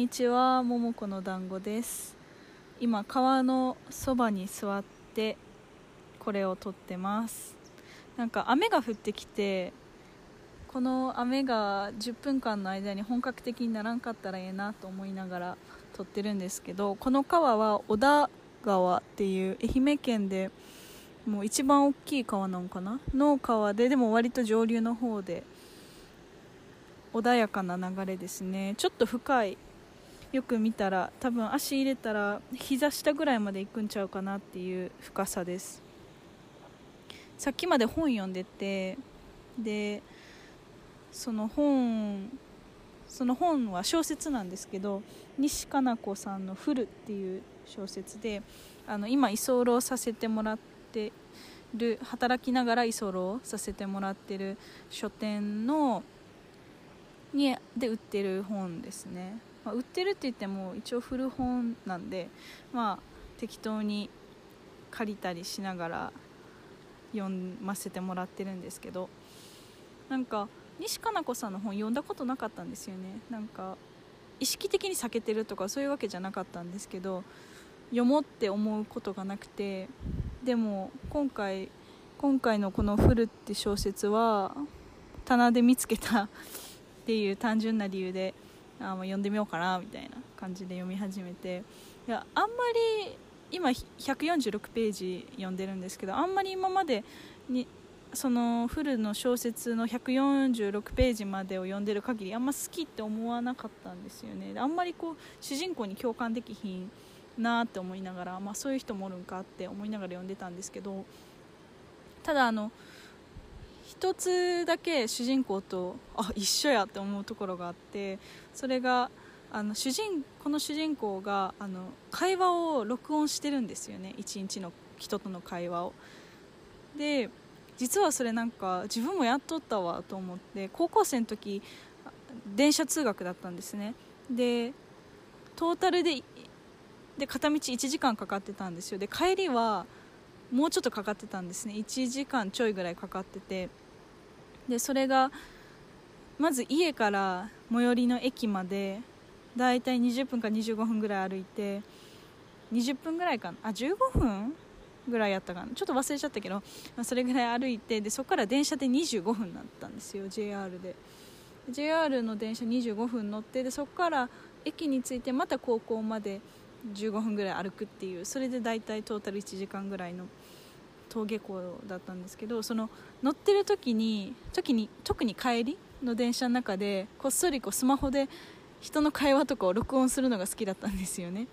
にちは、ももこの団子です。今、川のそばに座って、これを撮ってます。なんか雨が降ってきて、この雨が10分間の間に本格的にならんかったらええなと思いながら撮ってるんですけど、この川は小田川っていう愛媛県でもう一番大きい川なのかな？の川で、でも割と上流の方で、穏やかな流れですねちょっと深いよく見たら多分足入れたら膝下ぐらいまで行くんちゃうかなっていう深さです。さっきまで本読んでてでその本その本は小説なんですけど西加奈子さんの「フル」っていう小説であの今居候させてもらってる働きながら居候させてもらってる書店のにで売ってる本ですね、まあ、売ってるって言っても一応古本なんでまあ適当に借りたりしながら読ませてもらってるんですけどなんか西加奈子さんの本読んだことなかったんですよね。なんか意識的に避けてるとかそういうわけじゃなかったんですけど読もうって思うことがなくてでも今回今回のこの「フル」って小説は棚で見つけたっていう単純な理由であもう読んでみようかなみたいな感じで読み始めて。いやあんまり今146ページ読んでるんですけどあんまり今までにそのフルの小説の146ページまでを読んでる限りあんま好きって思わなかったんですよね。あんまりこう主人公に共感できひんなって思いながら、まあ、そういう人もおるんかって思いながら読んでたんですけどただあの一つだけ主人公とあ一緒やって思うところがあってそれがあの主人この主人公があの会話を録音してるんですよね。一日の人との会話を。で実はそれなんか自分もやっとったわと思って高校生の時電車通学だったんですね。でトータルでで片道1時間かかってたんですよ。で帰りはもうちょっとかかってたんですね。1時間ちょいぐらいかかってて。でそれがまず家から最寄りの駅までだいたい20分か25分ぐらい歩いて20分ぐらいかなあ15分ぐらいやったかな。ちょっと忘れちゃったけど、まあ、それぐらい歩いてでそこから電車で25分だったんですよ JR で。JR の電車25分乗ってでそこから駅に着いてまた高校まで15分ぐらい歩くっていうそれで大体トータル1時間ぐらいの登下校だったんですけどその乗ってる時に時に特に帰りの電車の中でこっそりこうスマホで人の会話とかを録音するのが好きだったんですよね。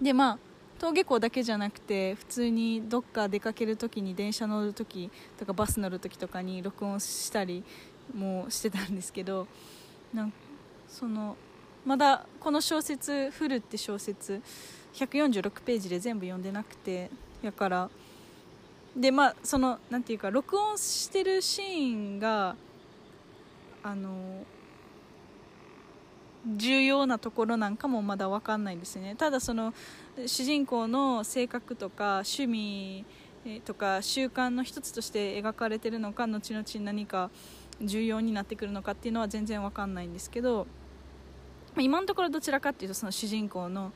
でまあ登下校だけじゃなくて普通にどっか出かける時に電車乗る時とかバス乗る時とかに録音したりもしてたんですけどなんそのまだこの小説「フル」って小説146ページで全部読んでなくてやからでまあそのなんていうか録音してるシーンがあの重要なところなんかもまだ分かんないんですね。ただその主人公の性格とか趣味とか習慣の一つとして描かれてるのか後々何か重要になってくるのかっていうのは全然分かんないんですけど今のところどちらかっていうとその主人公の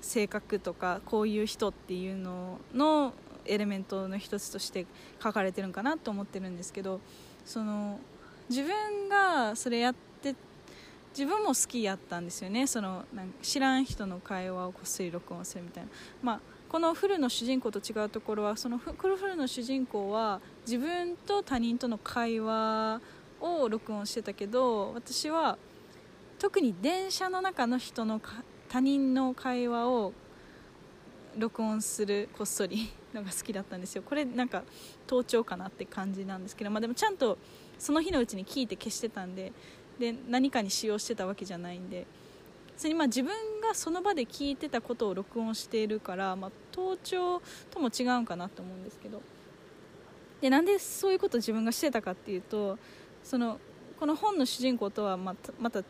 性格とかこういう人っていうののエレメントの一つとして書かれてるんかなと思ってるんですけどその自分がそれやって自分も好きやったんですよね。そのなんか知らん人の会話をこっそり録音するみたいな、まあ、このフルの主人公と違うところはそのフルの主人公は自分と他人との会話を録音してたけど私は特に電車の中の人の他人の会話を録音するこっそりのが好きだったんですよ。これなんか盗聴かなって感じなんですけど、まあ、でもちゃんとその日のうちに聞いて消してたんでで何かに使用してたわけじゃないんでそれにまあ自分がその場で聞いてたことを録音しているから、まあ、盗聴とも違うんかなと思うんですけど。でなんでそういうことを自分がしてたかっていうとそのこの本の主人公とはまたまた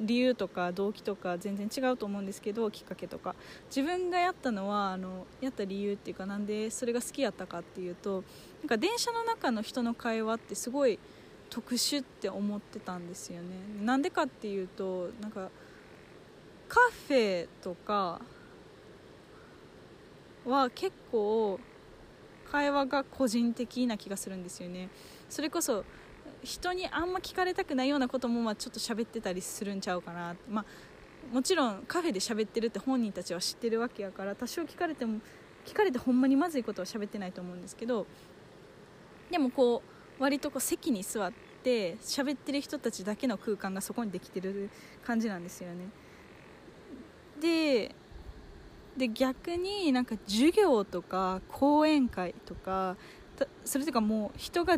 理由とか動機とか全然違うと思うんですけどきっかけとか。自分がやったのはあのやった理由っていうかなんでそれが好きやったかっていうとなんか電車の中の人の会話ってすごい特殊って思ってたんですよね。なんでかっていうとなんかカフェとかは結構会話が個人的な気がするんですよね。それこそ人にあんま聞かれたくないようなこともまあちょっと喋ってたりするんちゃうかな、まあ、もちろんカフェで喋ってるって本人たちは知ってるわけやから多少聞かれても聞かれてほんまにまずいことは喋ってないと思うんですけどでもこう割とこう席に座って喋ってる人たちだけの空間がそこにできてる感じなんですよね。でで逆になんか授業とか講演会とかそれとかもう人が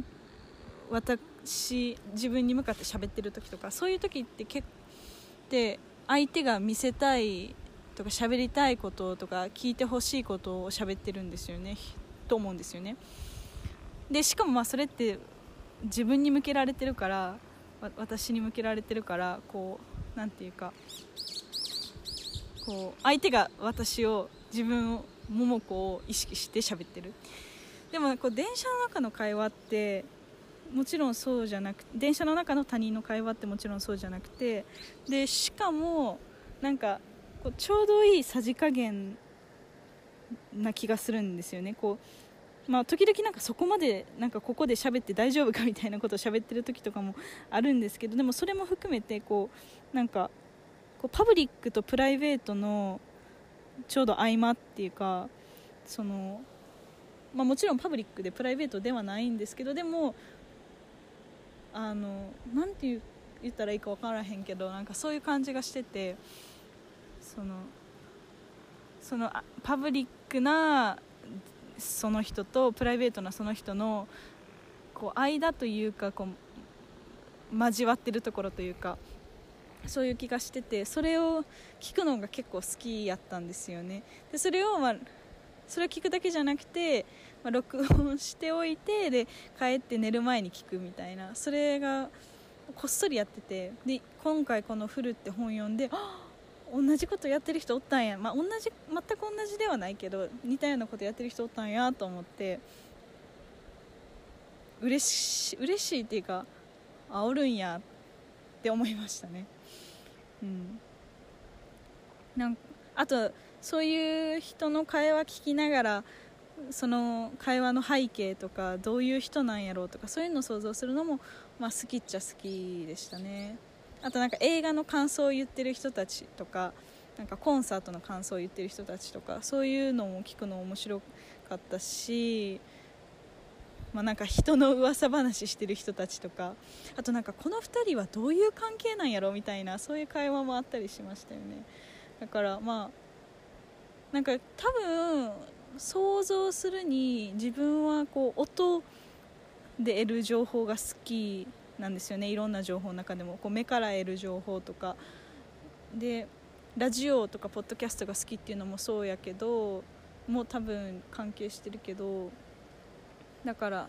私自分に向かって喋ってる時とかそういう時って結構相手が見せたいとか喋りたいこととか聞いてほしいことを喋ってるんですよね。と思うんですよね。でしかもまあそれって自分に向けられてるから私に向けられてるからこう何て言うかこう相手が私を自分を桃子を意識して喋ってる。でもこう電車の中の会話ってもちろんそうじゃなく電車の中の他人の会話ってもちろんそうじゃなくてでしかもなんかこうちょうどいいさじ加減な気がするんですよね。こうまあ、時々なんかそこまでなんかここで喋って大丈夫かみたいなことを喋ってる時とかもあるんですけどでもそれも含めてこうなんかこうパブリックとプライベートのちょうど合間っていうかその、まあ、もちろんパブリックでプライベートではないんですけどでもあのなて言ったらいいか分からへんけどなんかそういう感じがしててそのそのパブリックなその人とプライベートなその人のこう間というかこう交わってるところというかそういう気がしててそれを聞くのが結構好きやったんですよね。でそれを、まあ、それを聞くだけじゃなくて、まあ、録音しておいてで帰って寝る前に聞くみたいな。それがこっそりやってて。で今回この「フル」って本読んで同じことやってる人おったんや、まあ、同じ全く同じではないけど似たようなことやってる人おったんやと思って。嬉し嬉しいっていうかあおるんやって思いましたね。うん。なんあとそういう人の会話聞きながらその会話の背景とかどういう人なんやろうとかそういうのを想像するのも、まあ、好きっちゃ好きでしたね。あとなんか映画の感想を言ってる人たちとかなんかコンサートの感想を言ってる人たちとかそういうのも聞くの面白かったしまあ、なんか人の噂話してる人たちとかあとなんかこの2人はどういう関係なんやろみたいなそういう会話もあったりしましたよね。だからまあなんか多分想像するに自分はこう音で得る情報が好きなんですよね。いろんな情報の中でも。こう目から得る情報とか。でラジオとかポッドキャストが好きっていうのもそうやけどもう多分関係してるけどだから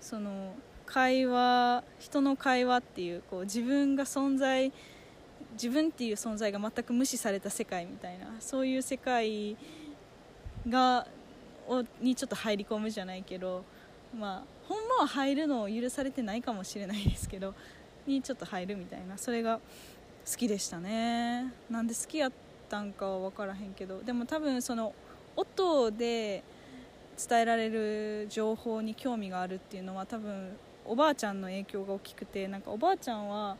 その会話人の会話っていうこう自分が存在自分っていう存在が全く無視された世界みたいなそういう世界がをにちょっと入り込むじゃないけどまあほんまは入るのを許されてないかもしれないですけどにちょっと入るみたいなそれが好きでしたね。なんで好きやったんかは分からへんけどでも多分その音で伝えられる情報に興味があるっていうのは多分おばあちゃんの影響が大きくてなんかおばあちゃんは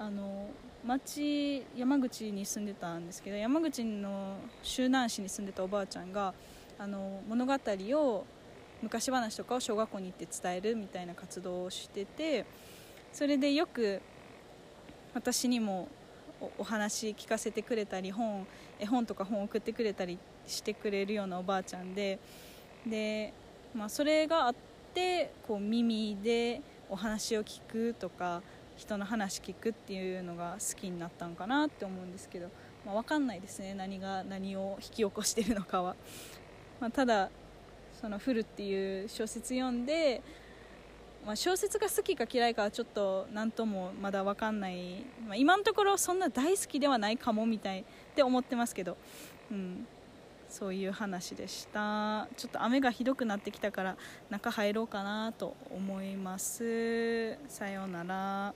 あの町山口に住んでたんですけど山口の周南市に住んでたおばあちゃんがあの物語を昔話とかを小学校に行って伝えるみたいな活動をしててそれでよく私にもお話聞かせてくれたり本絵本とか本送ってくれたりしてくれるようなおばあちゃんでで、まあ、それがあってこう耳でお話を聞くとか人の話聞くっていうのが好きになったんかなって思うんですけど、まあ、分かんないですね。何が何を引き起こしてるのかは、まあ、ただその「フル」っていう小説読んで、まあ、小説が好きか嫌いかはちょっと何ともまだ分かんない、まあ、今のところそんな大好きではないかもみたいって思ってますけど、うん、そういう話でした。ちょっと雨がひどくなってきたから中入ろうかなと思います。さようなら。